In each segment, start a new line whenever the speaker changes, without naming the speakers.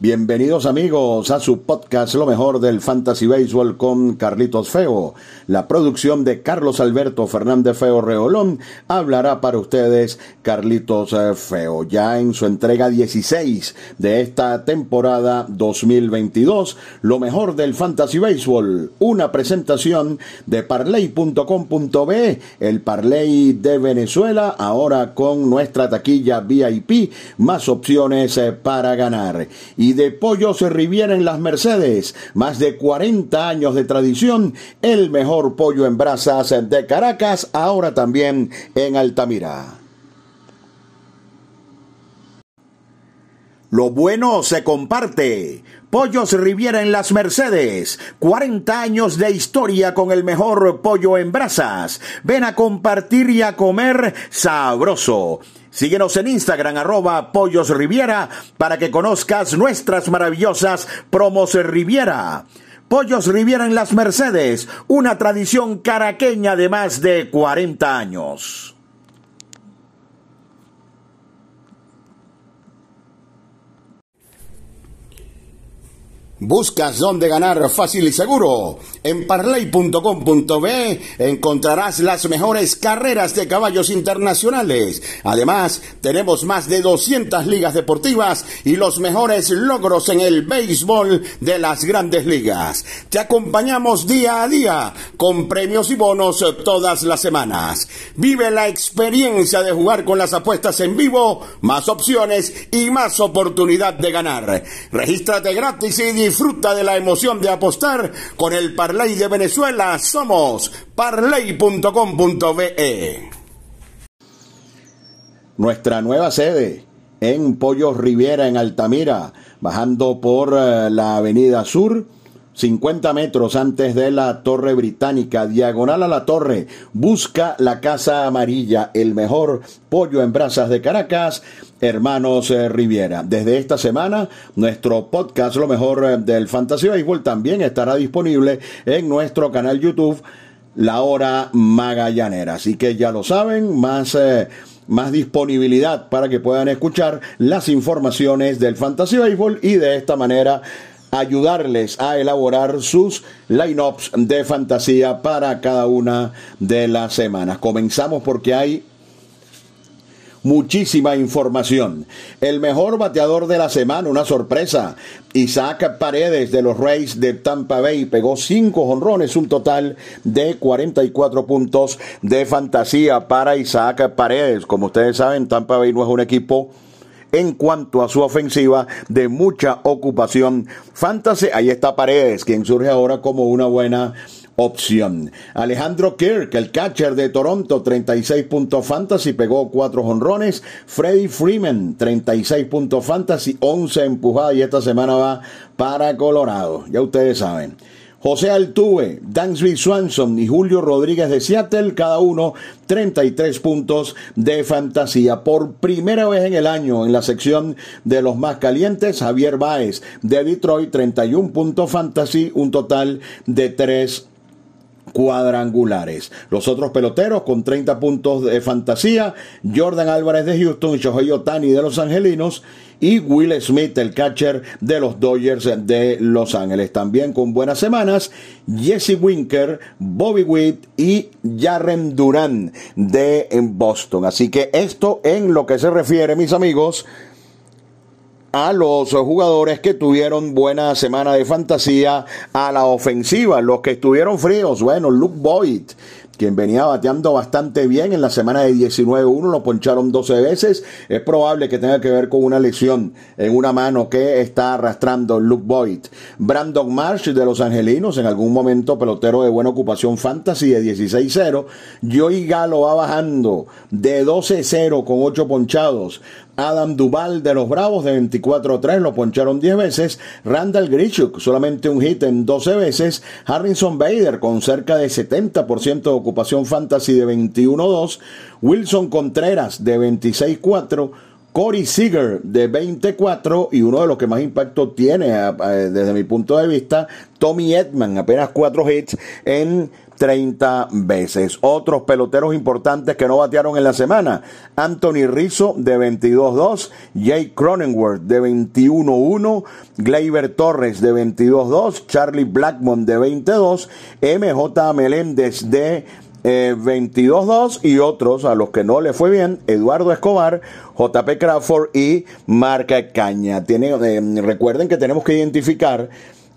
Bienvenidos amigos a su podcast Lo mejor del Fantasy Baseball con Carlitos Feo. La producción de Carlos Alberto Fernández Feo Reolón hablará para ustedes Carlitos eh, Feo. Ya en su entrega 16 de esta temporada 2022, Lo mejor del Fantasy Baseball. Una presentación de parley.com.be, el Parley de Venezuela, ahora con nuestra taquilla VIP, más opciones eh, para ganar y de Pollos Riviera en las Mercedes. Más de 40 años de tradición, el mejor pollo en brasas de Caracas, ahora también en Altamira. Lo bueno se comparte. Pollos Riviera en las Mercedes. 40 años de historia con el mejor pollo en brasas. Ven a compartir y a comer sabroso. Síguenos en Instagram, arroba Pollos Riviera, para que conozcas nuestras maravillosas promos Riviera. Pollos Riviera en las Mercedes, una tradición caraqueña de más de 40 años. ¿Buscas dónde ganar fácil y seguro? En parley.com.be encontrarás las mejores carreras de caballos internacionales. Además, tenemos más de 200 ligas deportivas y los mejores logros en el béisbol de las grandes ligas. Te acompañamos día a día con premios y bonos todas las semanas. Vive la experiencia de jugar con las apuestas en vivo, más opciones y más oportunidad de ganar. Regístrate gratis y Disfruta de la emoción de apostar con el Parlay de Venezuela. Somos parlay.com.be. Nuestra nueva sede en Pollos Riviera en Altamira, bajando por eh, la Avenida Sur 50 metros antes de la Torre Británica, diagonal a la torre, busca la Casa Amarilla, el mejor pollo en brasas de Caracas, hermanos eh, Riviera. Desde esta semana, nuestro podcast Lo mejor eh, del Fantasy Baseball también estará disponible en nuestro canal YouTube, La Hora Magallanera. Así que ya lo saben, más... Eh, más disponibilidad para que puedan escuchar las informaciones del Fantasy Baseball y de esta manera ayudarles a elaborar sus lineups de fantasía para cada una de las semanas. Comenzamos porque hay muchísima información. El mejor bateador de la semana, una sorpresa. Isaac Paredes de los Rays de Tampa Bay pegó cinco honrones, un total de 44 puntos de fantasía para Isaac Paredes. Como ustedes saben, Tampa Bay no es un equipo en cuanto a su ofensiva de mucha ocupación. Fantasy, ahí está Paredes, quien surge ahora como una buena opción. Alejandro Kirk, el catcher de Toronto, 36 puntos fantasy, pegó 4 honrones. Freddie Freeman, 36 puntos fantasy, 11 empujadas y esta semana va para Colorado. Ya ustedes saben. José Altuve, Dansby Swanson y Julio Rodríguez de Seattle, cada uno 33 puntos de fantasía. Por primera vez en el año en la sección de los más calientes, Javier Baez de Detroit, 31 puntos fantasy, un total de 3 cuadrangulares. Los otros peloteros con 30 puntos de fantasía, Jordan Álvarez de Houston, Shohei Otani de Los Angelinos y Will Smith, el catcher de los Dodgers de Los Ángeles. También con buenas semanas, Jesse Winker, Bobby Witt y Jarren Duran de Boston. Así que esto en lo que se refiere, mis amigos, a los jugadores que tuvieron buena semana de fantasía a la ofensiva, los que estuvieron fríos, bueno, Luke Boyd, quien venía bateando bastante bien en la semana de 19-1, lo poncharon 12 veces. Es probable que tenga que ver con una lesión en una mano que está arrastrando Luke Boyd. Brandon Marsh de los Angelinos, en algún momento pelotero de buena ocupación fantasy de 16-0. Joey Galo va bajando de 12-0 con 8 ponchados. Adam Duval de los Bravos de 24-3 lo poncharon 10 veces. Randall Grichuk solamente un hit en 12 veces. Harrison Bader con cerca de 70% de ocupación fantasy de 21-2. Wilson Contreras de 26-4. Corey Seager de 24 y uno de los que más impacto tiene desde mi punto de vista, Tommy Edman, apenas cuatro hits en 30 veces. Otros peloteros importantes que no batearon en la semana. Anthony Rizzo de 22-2, Jake Cronenworth de 21-1, Gleyber Torres de 22-2, Charlie Blackmon de 22, MJ Meléndez de 22-2 eh, y otros a los que no le fue bien, Eduardo Escobar, JP Crawford y Marca Caña. Eh, recuerden que tenemos que identificar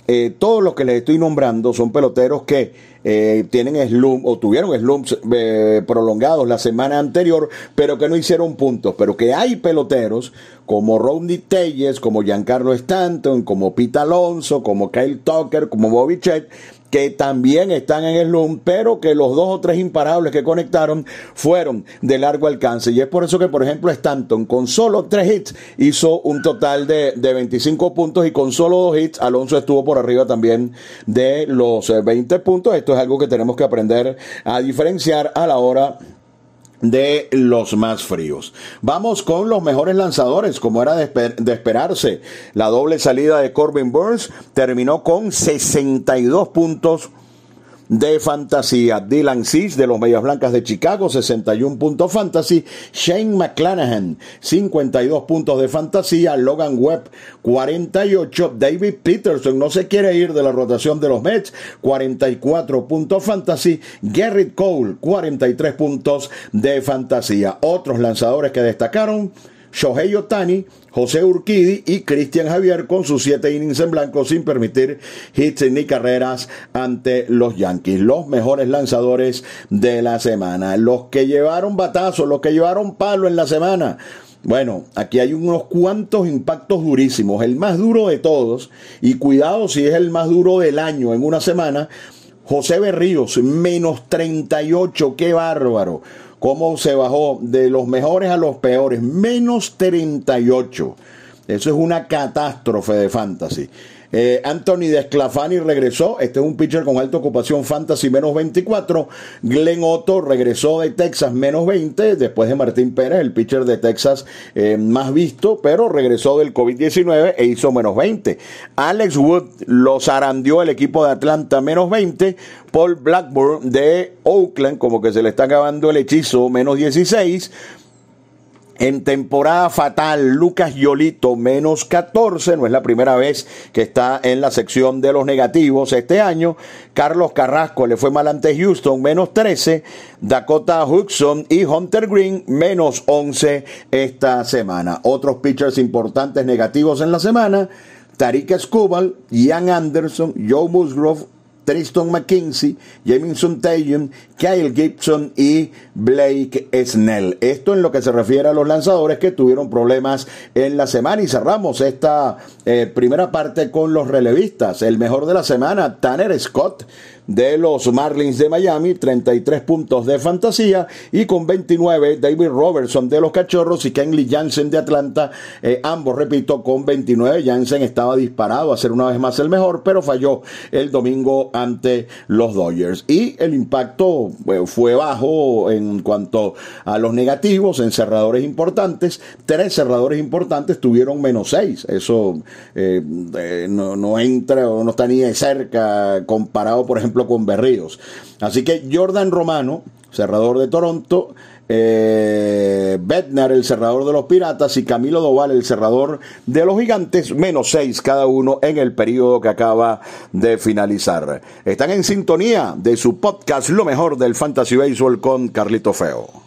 eh, todos los que les estoy nombrando son peloteros que eh, tienen slump o tuvieron slumps eh, prolongados la semana anterior, pero que no hicieron puntos. Pero que hay peloteros como Rodney Telles, como Giancarlo Stanton, como Pete Alonso, como Kyle Tucker, como Bobby Chet, que también están en el LUM, pero que los dos o tres imparables que conectaron fueron de largo alcance. Y es por eso que, por ejemplo, Stanton con solo tres hits hizo un total de, de 25 puntos y con solo dos hits Alonso estuvo por arriba también de los 20 eh, puntos. Esto es algo que tenemos que aprender a diferenciar a la hora de los más fríos. Vamos con los mejores lanzadores, como era de, esperarse. La doble salida de Corbin Burns terminó con 62 puntos de fantasía. Dylan Cis de los Medias Blancas de Chicago, 61 puntos fantasy. Shane McClanahan, 52 puntos de fantasía. Logan Webb, 48. David Peterson no se quiere ir de la rotación de los Mets, 44 puntos fantasy. Garrett Cole, 43 puntos de fantasía. Otros lanzadores que destacaron. Shohei Otani, José Urquidi y Cristian Javier con sus siete innings en blanco sin permitir hits ni carreras ante los Yankees. Los mejores lanzadores de la semana. Los que llevaron batazo, los que llevaron palo en la semana. Bueno, aquí hay unos cuantos impactos durísimos. El más duro de todos, y cuidado si es el más duro del año en una semana, José Berríos, menos 38, qué bárbaro cómo se bajó de los mejores a los peores, menos 38. Eso es una catástrofe de fantasy. Eh, Anthony Desclafani regresó. Este es un pitcher con alta ocupación fantasy menos 24. Glenn Otto regresó de Texas menos 20. Después de Martín Pérez, el pitcher de Texas eh, más visto, pero regresó del COVID-19 e hizo menos 20. Alex Wood lo zarandió el equipo de Atlanta menos 20. Paul Blackburn de Oakland, como que se le está acabando el hechizo, menos 16. En temporada fatal, Lucas Yolito, menos 14, no es la primera vez que está en la sección de los negativos este año. Carlos Carrasco le fue mal ante Houston, menos 13. Dakota Hudson y Hunter Green, menos 11 esta semana. Otros pitchers importantes negativos en la semana. Tariq Escobar, Ian Anderson, Joe Musgrove, Tristan McKinsey, Jamison Tatum, Kyle Gibson y Blake Snell. Esto en lo que se refiere a los lanzadores que tuvieron problemas en la semana y cerramos esta eh, primera parte con los relevistas. El mejor de la semana, Tanner Scott de los Marlins de Miami, 33 puntos de fantasía y con 29 David Robertson de los Cachorros y Kenley Jansen de Atlanta, eh, ambos repito con 29. Jansen estaba disparado a ser una vez más el mejor, pero falló el domingo ante los Dodgers y el impacto eh, fue bajo en cuanto a los negativos en cerradores importantes. Tres cerradores importantes tuvieron menos seis. Eso eh, no, no entra o no está ni de cerca comparado, por ejemplo, con Berríos. Así que Jordan Romano, cerrador de Toronto, eh, Bednar, el cerrador de los Piratas, y Camilo Doval, el cerrador de los Gigantes, menos seis cada uno en el periodo que acaba de finalizar. Están en sintonía de su podcast Lo mejor del Fantasy Baseball con Carlito Feo.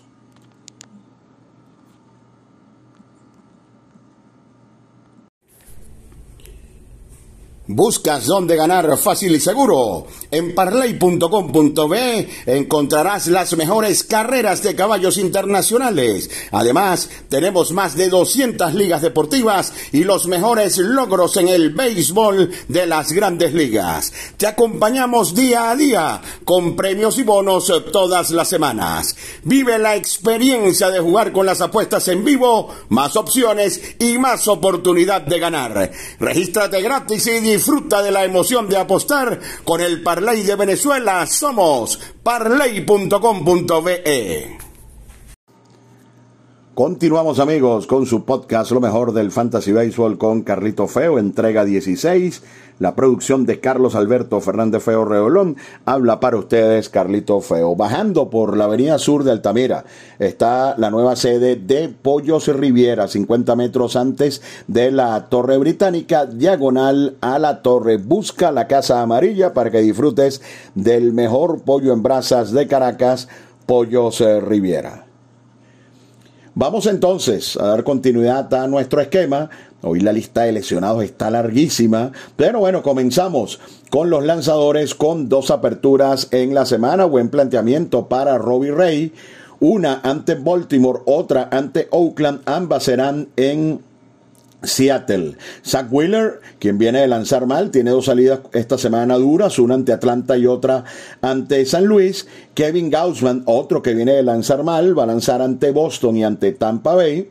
¿Buscas dónde ganar fácil y seguro? En parley.com.be encontrarás las mejores carreras de caballos internacionales. Además, tenemos más de 200 ligas deportivas y los mejores logros en el béisbol de las grandes ligas. Te acompañamos día a día con premios y bonos todas las semanas. Vive la experiencia de jugar con las apuestas en vivo, más opciones y más oportunidad de ganar. Regístrate gratis y Disfruta de la emoción de apostar con el Parlay de Venezuela. Somos parlay.com.be. Continuamos amigos con su podcast Lo mejor del Fantasy Baseball con Carlito Feo, entrega 16 la producción de Carlos Alberto Fernández Feo Reolón. Habla para ustedes Carlito Feo. Bajando por la avenida sur de Altamira está la nueva sede de Pollos Riviera, 50 metros antes de la Torre Británica, diagonal a la torre. Busca la Casa Amarilla para que disfrutes del mejor pollo en brasas de Caracas, Pollos Riviera. Vamos entonces a dar continuidad a nuestro esquema. Hoy la lista de lesionados está larguísima, pero bueno, comenzamos con los lanzadores con dos aperturas en la semana. Buen planteamiento para Robbie Ray. Una ante Baltimore, otra ante Oakland. Ambas serán en Seattle. Zach Wheeler, quien viene de lanzar mal, tiene dos salidas esta semana duras, una ante Atlanta y otra ante San Luis. Kevin Gaussman, otro que viene de lanzar mal, va a lanzar ante Boston y ante Tampa Bay.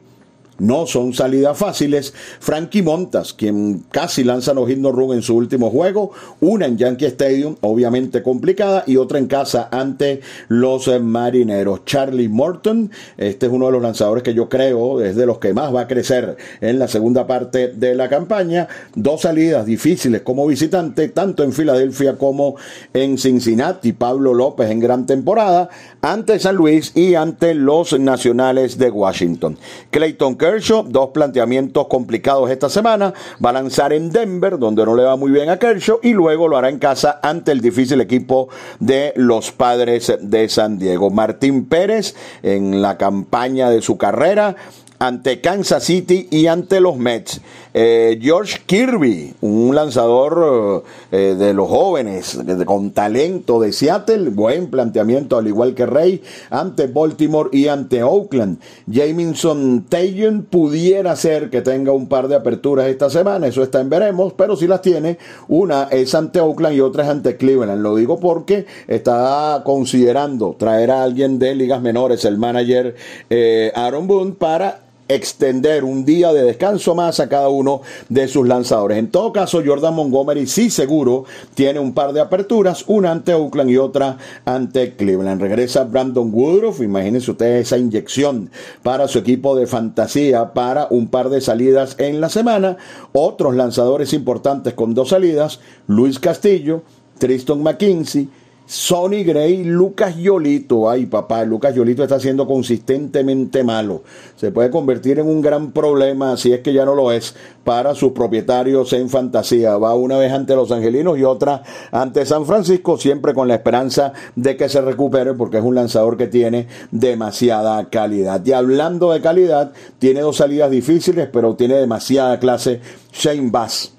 No son salidas fáciles. Frankie Montas, quien casi lanza los hit run en su último juego, una en Yankee Stadium, obviamente complicada, y otra en casa ante los eh, marineros. Charlie Morton, este es uno de los lanzadores que yo creo es de los que más va a crecer en la segunda parte de la campaña. Dos salidas difíciles como visitante, tanto en Filadelfia como en Cincinnati. Pablo López en gran temporada, ante San Luis y ante los Nacionales de Washington. Clayton Kerr Kershaw, dos planteamientos complicados esta semana. Va a lanzar en Denver, donde no le va muy bien a Kershaw, y luego lo hará en casa ante el difícil equipo de los padres de San Diego. Martín Pérez, en la campaña de su carrera, ante Kansas City y ante los Mets. Eh, George Kirby, un lanzador eh, de los jóvenes, con talento de Seattle, buen planteamiento al igual que Rey, ante Baltimore y ante Oakland. Jamison Taylor pudiera ser que tenga un par de aperturas esta semana, eso está en veremos, pero si las tiene, una es ante Oakland y otra es ante Cleveland. Lo digo porque está considerando traer a alguien de ligas menores, el manager eh, Aaron Boone, para extender un día de descanso más a cada uno de sus lanzadores. En todo caso, Jordan Montgomery sí seguro tiene un par de aperturas, una ante Oakland y otra ante Cleveland. Regresa Brandon Woodruff, imagínense ustedes esa inyección para su equipo de fantasía para un par de salidas en la semana. Otros lanzadores importantes con dos salidas, Luis Castillo, Tristan McKinsey, Sonny Gray, Lucas Yolito. Ay, papá, Lucas Yolito está siendo consistentemente malo. Se puede convertir en un gran problema, si es que ya no lo es, para sus propietarios en fantasía. Va una vez ante los angelinos y otra ante San Francisco, siempre con la esperanza de que se recupere, porque es un lanzador que tiene demasiada calidad. Y hablando de calidad, tiene dos salidas difíciles, pero tiene demasiada clase. Shane Bass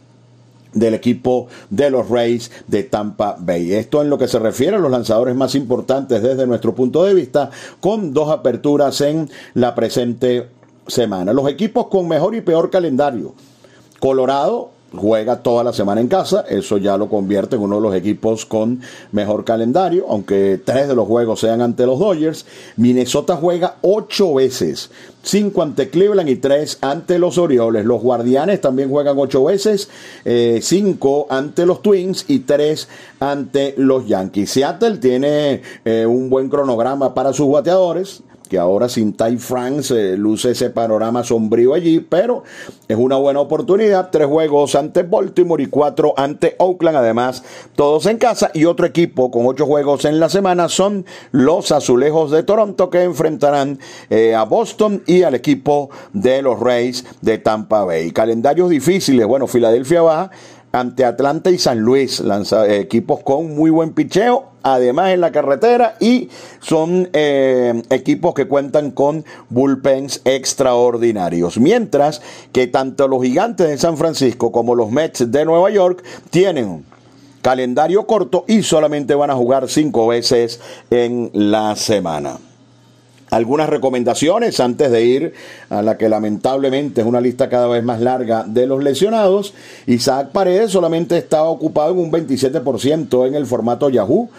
del equipo de los Rays de Tampa Bay. Esto en lo que se refiere a los lanzadores más importantes desde nuestro punto de vista, con dos aperturas en la presente semana. Los equipos con mejor y peor calendario. Colorado juega toda la semana en casa, eso ya lo convierte en uno de los equipos con mejor calendario, aunque tres de los juegos sean ante los Dodgers. Minnesota juega ocho veces, cinco ante Cleveland y tres ante los Orioles. Los Guardianes también juegan ocho veces, eh, cinco ante los Twins y tres ante los Yankees. Seattle tiene eh, un buen cronograma para sus bateadores que ahora sin Ty France luce ese panorama sombrío allí, pero es una buena oportunidad. Tres juegos ante Baltimore y cuatro ante Oakland, además todos en casa. Y otro equipo con ocho juegos en la semana son los Azulejos de Toronto que enfrentarán eh, a Boston y al equipo de los Rays de Tampa Bay. Calendarios difíciles, bueno, Filadelfia va ante Atlanta y San Luis, equipos con muy buen picheo, además en la carretera y son eh, equipos que cuentan con bullpens extraordinarios. Mientras que tanto los gigantes de San Francisco como los Mets de Nueva York tienen calendario corto y solamente van a jugar cinco veces en la semana algunas recomendaciones antes de ir a la que lamentablemente es una lista cada vez más larga de los lesionados. Isaac Paredes solamente estaba ocupado en un 27% en el formato Yahoo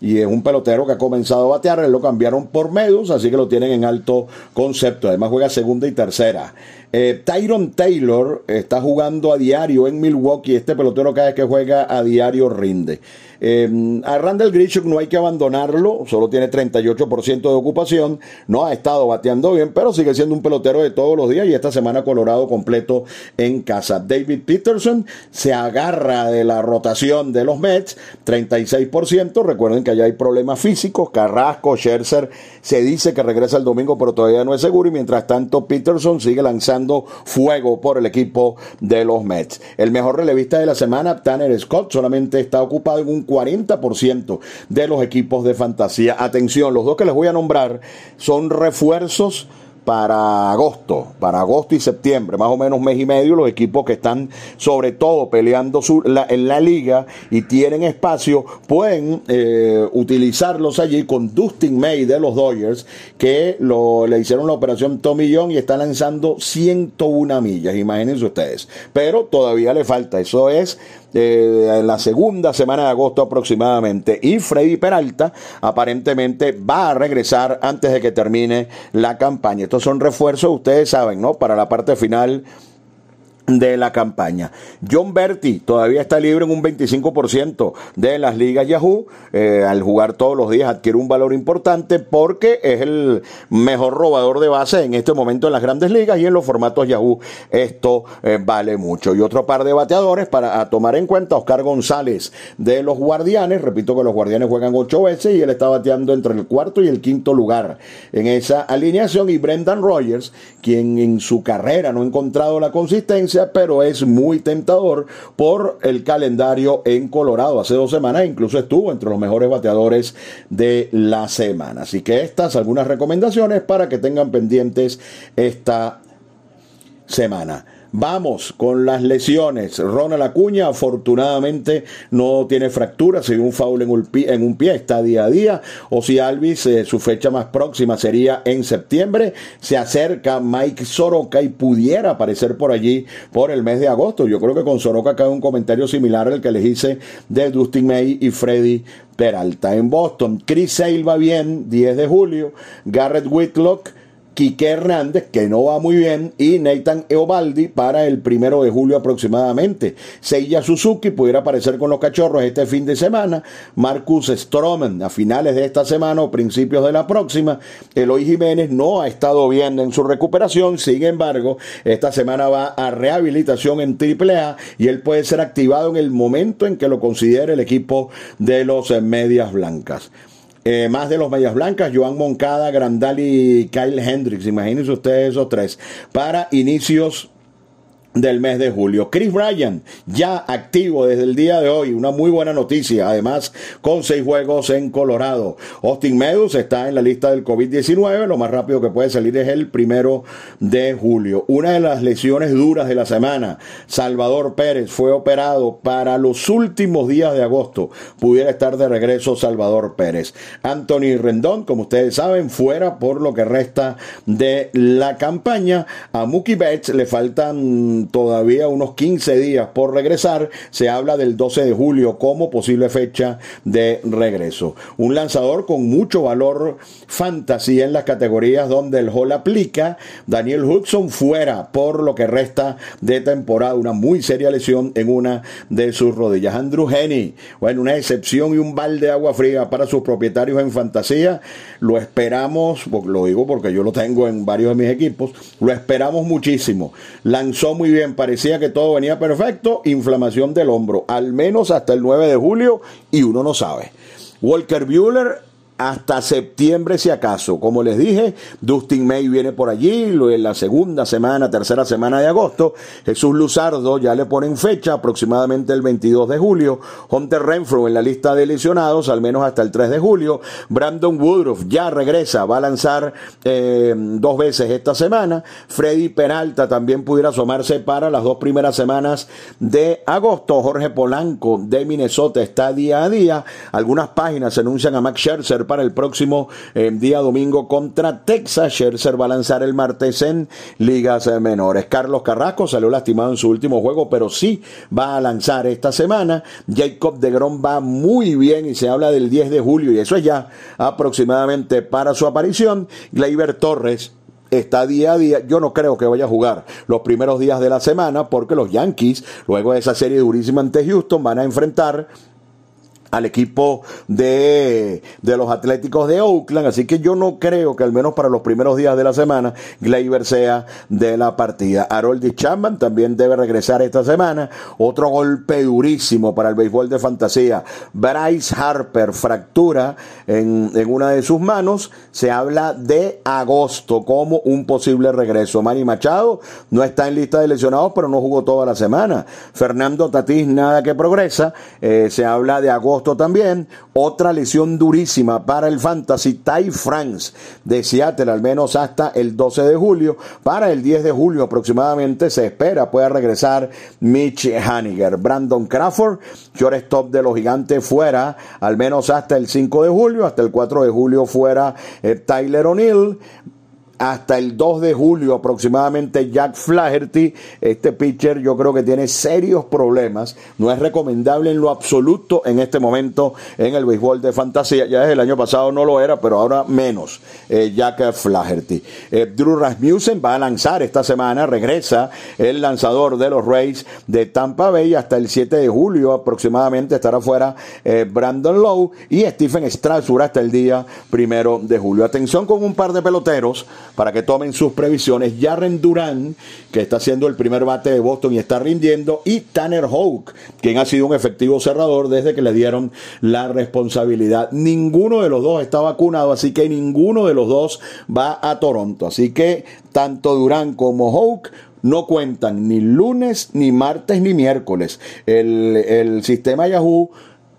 y es un pelotero que ha comenzado a batear, lo cambiaron por Medus, así que lo tienen en alto concepto. Además juega segunda y tercera. Eh, Tyron Taylor está jugando a diario en Milwaukee. Este pelotero cada vez que juega a diario rinde. Eh, a Randall Grishuk no hay que abandonarlo, solo tiene 38% de ocupación, no ha estado bateando bien, pero sigue siendo un pelotero de todos los días y esta semana Colorado completo en casa. David Peterson se agarra de la rotación de los Mets, 36%, recuerden que allá hay problemas físicos, Carrasco, Scherzer, se dice que regresa el domingo, pero todavía no es seguro y mientras tanto Peterson sigue lanzando fuego por el equipo de los Mets. El mejor relevista de la semana, Tanner Scott, solamente está ocupado en un 40% de los equipos de fantasía. Atención, los dos que les voy a nombrar son refuerzos para agosto, para agosto y septiembre, más o menos mes y medio, los equipos que están sobre todo peleando en la liga y tienen espacio, pueden eh, utilizarlos allí con Dustin May de los Dodgers, que le hicieron la operación Tommy John y está lanzando 101 millas, imagínense ustedes. Pero todavía le falta, eso es eh, la segunda semana de agosto aproximadamente. Y Freddy Peralta aparentemente va a regresar antes de que termine la campaña. Estos son refuerzos, ustedes saben, ¿no? Para la parte final de la campaña. John Berti todavía está libre en un 25% de las ligas Yahoo. Eh, al jugar todos los días adquiere un valor importante porque es el mejor robador de base en este momento en las grandes ligas y en los formatos Yahoo esto eh, vale mucho. Y otro par de bateadores para tomar en cuenta, Oscar González de los Guardianes. Repito que los Guardianes juegan ocho veces y él está bateando entre el cuarto y el quinto lugar en esa alineación. Y Brendan Rogers, quien en su carrera no ha encontrado la consistencia pero es muy tentador por el calendario en Colorado. Hace dos semanas incluso estuvo entre los mejores bateadores de la semana. Así que estas algunas recomendaciones para que tengan pendientes esta semana. Vamos con las lesiones. Ronald Acuña afortunadamente no tiene fractura, si un foul en un, pie, en un pie está día a día. O si Alvis, su fecha más próxima sería en septiembre. Se acerca Mike Soroka y pudiera aparecer por allí por el mes de agosto. Yo creo que con Soroka cae un comentario similar al que les hice de Dustin May y Freddy Peralta. En Boston, Chris Sale va bien, 10 de julio. Garrett Whitlock Quique Hernández, que no va muy bien, y Nathan Eovaldi para el primero de julio aproximadamente. Seiya Suzuki pudiera aparecer con los cachorros este fin de semana. Marcus Stroman a finales de esta semana o principios de la próxima. Eloy Jiménez no ha estado bien en su recuperación, sin embargo, esta semana va a rehabilitación en AAA y él puede ser activado en el momento en que lo considere el equipo de los Medias Blancas. Eh, más de los Medias Blancas, Joan Moncada, Grandal y Kyle Hendricks. Imagínense ustedes esos tres. Para inicios del mes de julio. Chris Bryan ya activo desde el día de hoy, una muy buena noticia, además con seis juegos en Colorado. Austin Meadows está en la lista del COVID-19, lo más rápido que puede salir es el primero de julio. Una de las lesiones duras de la semana, Salvador Pérez fue operado para los últimos días de agosto, pudiera estar de regreso Salvador Pérez. Anthony Rendón, como ustedes saben, fuera por lo que resta de la campaña. A Mookie Betts le faltan todavía unos 15 días por regresar. Se habla del 12 de julio como posible fecha de regreso. Un lanzador con mucho valor fantasía en las categorías donde el Hall aplica. Daniel Hudson fuera por lo que resta de temporada. Una muy seria lesión en una de sus rodillas. Andrew Henny, bueno, una excepción y un balde de agua fría para sus propietarios en fantasía. Lo esperamos, lo digo porque yo lo tengo en varios de mis equipos. Lo esperamos muchísimo. Lanzó muy bien, parecía que todo venía perfecto, inflamación del hombro, al menos hasta el 9 de julio y uno no sabe. Walker Bueller hasta septiembre si acaso. Como les dije, Dustin May viene por allí en la segunda semana, tercera semana de agosto. Jesús Luzardo ya le ponen fecha, aproximadamente el 22 de julio. Hunter Renfro en la lista de lesionados, al menos hasta el 3 de julio. Brandon Woodruff ya regresa, va a lanzar eh, dos veces esta semana. Freddy Peralta también pudiera asomarse para las dos primeras semanas de agosto. Jorge Polanco de Minnesota está día a día. Algunas páginas anuncian a Max Scherzer para el próximo eh, día domingo contra Texas. Scherzer va a lanzar el martes en ligas eh, menores. Carlos Carrasco salió lastimado en su último juego, pero sí va a lanzar esta semana. Jacob de Grom va muy bien y se habla del 10 de julio y eso es ya aproximadamente para su aparición. Gleyber Torres está día a día. Yo no creo que vaya a jugar los primeros días de la semana porque los Yankees, luego de esa serie durísima ante Houston, van a enfrentar al equipo de, de, los Atléticos de Oakland, así que yo no creo que al menos para los primeros días de la semana Gleyber sea de la partida. Harold Chapman también debe regresar esta semana, otro golpe durísimo para el béisbol de fantasía. Bryce Harper fractura en, en una de sus manos, se habla de agosto como un posible regreso. Manny Machado no está en lista de lesionados, pero no jugó toda la semana. Fernando Tatís nada que progresa, eh, se habla de agosto también. Otra lesión durísima para el Fantasy Ty France de Seattle, al menos hasta el 12 de julio. Para el 10 de julio aproximadamente se espera pueda regresar Mitch Haniger. Brandon Crawford, shortstop de los gigantes fuera, al menos hasta el 5 de julio. Hasta el 4 de julio fuera eh, Tyler O'Neill hasta el 2 de julio aproximadamente Jack Flaherty. Este pitcher yo creo que tiene serios problemas. No es recomendable en lo absoluto en este momento en el béisbol de fantasía. Ya desde el año pasado no lo era, pero ahora menos. Eh, Jack Flaherty. Eh, Drew Rasmussen va a lanzar esta semana. Regresa el lanzador de los Rays de Tampa Bay hasta el 7 de julio aproximadamente estará fuera eh, Brandon Lowe y Stephen Strasburg hasta el día primero de julio. Atención con un par de peloteros para que tomen sus previsiones. Jarren Durán, que está haciendo el primer bate de Boston y está rindiendo, y Tanner Houck, quien ha sido un efectivo cerrador desde que le dieron la responsabilidad. Ninguno de los dos está vacunado, así que ninguno de los dos va a Toronto. Así que tanto Durán como Houck no cuentan ni lunes, ni martes, ni miércoles. El, el sistema Yahoo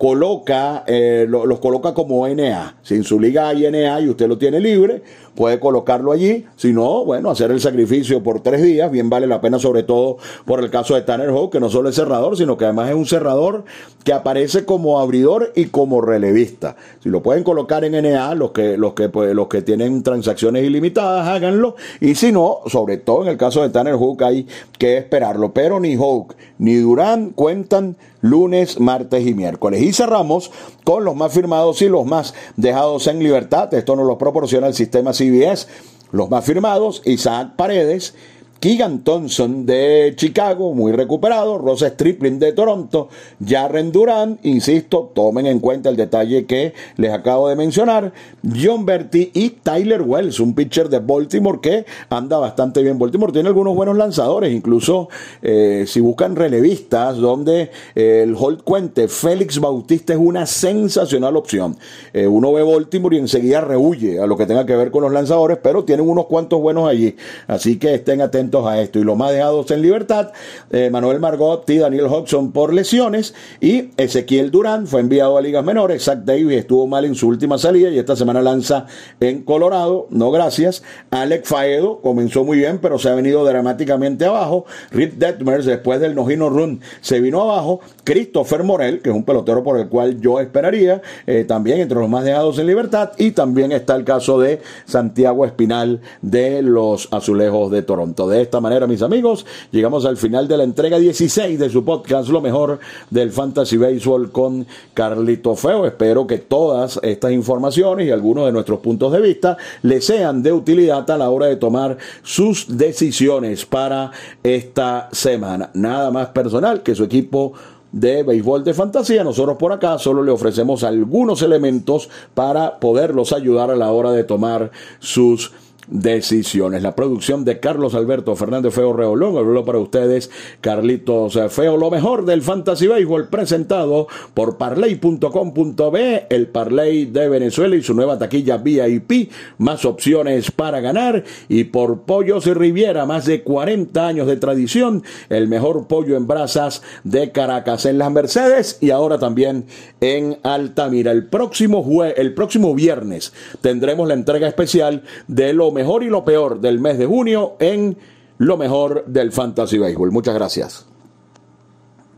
coloca, eh, los coloca como NA. Si en su liga hay NA y usted lo tiene libre, puede colocarlo allí. Si no, bueno, hacer el sacrificio por tres días, bien vale la pena, sobre todo por el caso de Tanner Hawk, que no solo es cerrador, sino que además es un cerrador que aparece como abridor y como relevista. Si lo pueden colocar en NA, los que, los que, pues, los que tienen transacciones ilimitadas, háganlo. Y si no, sobre todo en el caso de Tanner Hawk, hay que esperarlo. Pero ni Hawk ni Durán cuentan lunes, martes y miércoles. Y cerramos con los más firmados y los más dejados en libertad. Esto nos lo proporciona el sistema CBS. Los más firmados, Isaac Paredes, Keegan Thompson de Chicago, muy recuperado, Ross Stripling de Toronto, Jarren Duran, insisto, tomen en cuenta el detalle que les acabo de mencionar, John Berti y Tyler Wells, un pitcher de Baltimore que anda bastante bien. Baltimore tiene algunos buenos lanzadores, incluso eh, si buscan relevistas donde eh, el hold cuente, Félix Bautista es una sensacional opción. Eh, uno ve Baltimore y enseguida rehuye a lo que tenga que ver con los lanzadores, pero tienen unos cuantos buenos allí, así que estén atentos a esto. Y los más dejados en libertad, eh, Manuel Margot y Daniel Hodgson por lesiones. Y Ezequiel Durán fue enviado a ligas menores. Zach Davis estuvo mal en su última salida y esta semana lanza en Colorado. No gracias. Alex Faedo comenzó muy bien, pero se ha venido dramáticamente abajo. Rip Detmers, después del Nojino Run, se vino abajo. Christopher Morel, que es un pelotero por el cual yo esperaría, eh, también entre los más dejados en libertad. Y también está el caso de Santiago Espinal de los Azulejos de Toronto. De esta manera, mis amigos, llegamos al final de la entrega 16 de su podcast, lo mejor del Fantasy Baseball con Carlito Feo. Espero que todas estas informaciones y algunos de nuestros puntos de vista le sean de utilidad a la hora de tomar sus decisiones para esta semana. Nada más personal que su equipo de béisbol de fantasía. Nosotros por acá solo le ofrecemos algunos elementos para poderlos ayudar a la hora de tomar sus decisiones. La producción de Carlos Alberto Fernández Feo Reolón habló para ustedes. Carlitos Feo, lo mejor del Fantasy Baseball presentado por parley.com.be, el Parley de Venezuela y su nueva taquilla VIP, más opciones para ganar. Y por Pollos y Riviera, más de 40 años de tradición, el mejor pollo en brasas de Caracas en las Mercedes y ahora también en Altamira. El próximo jue el próximo viernes tendremos la entrega especial de mejor y lo peor del mes de junio en lo mejor del Fantasy Baseball. Muchas gracias.